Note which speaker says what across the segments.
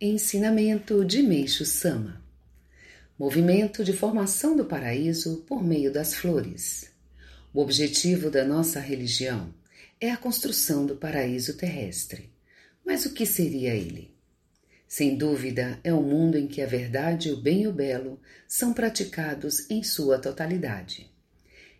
Speaker 1: Ensinamento de Meixo Sama Movimento de formação do paraíso por meio das flores. O objetivo da nossa religião é a construção do paraíso terrestre. Mas o que seria ele? Sem dúvida, é o um mundo em que a verdade, o bem e o belo são praticados em sua totalidade.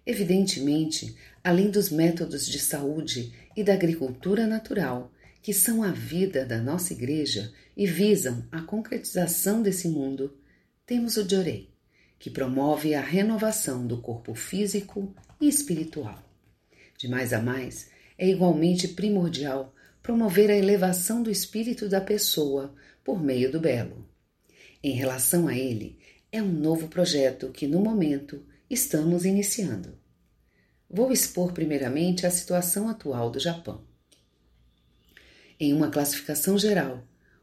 Speaker 1: Evidentemente, além dos métodos de saúde e da agricultura natural, que são a vida da nossa igreja e visam a concretização desse mundo, temos o Jorei, que promove a renovação do corpo físico e espiritual. De mais a mais, é igualmente primordial promover a elevação do espírito da pessoa por meio do belo. Em relação a ele, é um novo projeto que, no momento, estamos iniciando. Vou expor primeiramente a situação atual do Japão. Em uma classificação geral,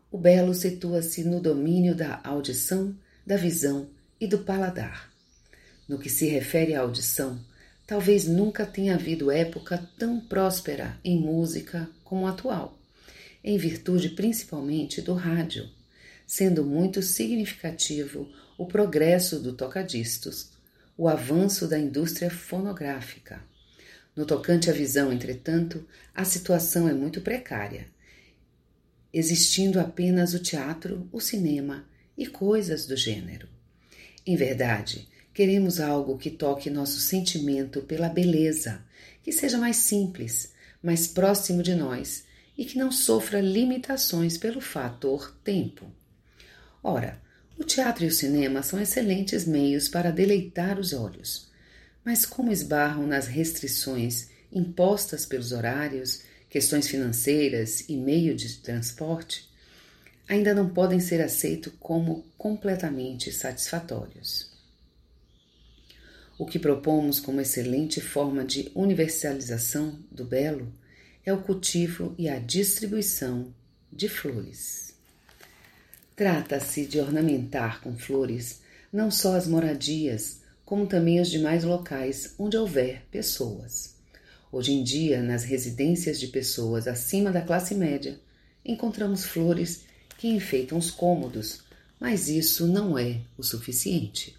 Speaker 1: o belo situa-se no domínio da audição, da visão e do paladar. No que se refere à audição, talvez nunca tenha havido época tão próspera em música como a atual, em virtude principalmente do rádio, sendo muito significativo o progresso do tocadiscos, o avanço da indústria fonográfica. No tocante à visão, entretanto, a situação é muito precária existindo apenas o teatro, o cinema e coisas do gênero. Em verdade, queremos algo que toque nosso sentimento pela beleza, que seja mais simples, mais próximo de nós e que não sofra limitações pelo fator tempo. Ora, o teatro e o cinema são excelentes meios para deleitar os olhos, mas como esbarram nas restrições impostas pelos horários questões financeiras e meio de transporte, ainda não podem ser aceitos como completamente satisfatórios. O que propomos como excelente forma de universalização do belo é o cultivo e a distribuição de flores. Trata-se de ornamentar com flores não só as moradias, como também os demais locais onde houver pessoas. Hoje em dia, nas residências de pessoas acima da classe média, encontramos flores que enfeitam os cômodos, mas isso não é o suficiente.